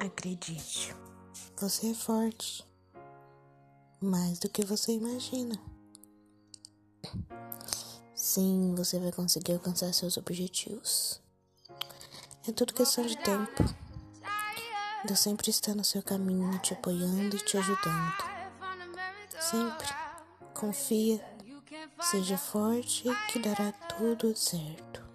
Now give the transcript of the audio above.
Acredite, você é forte. Mais do que você imagina. Sim, você vai conseguir alcançar seus objetivos. É tudo questão de tempo. Deus sempre está no seu caminho, te apoiando e te ajudando. Sempre. Confia. Seja forte que dará tudo certo.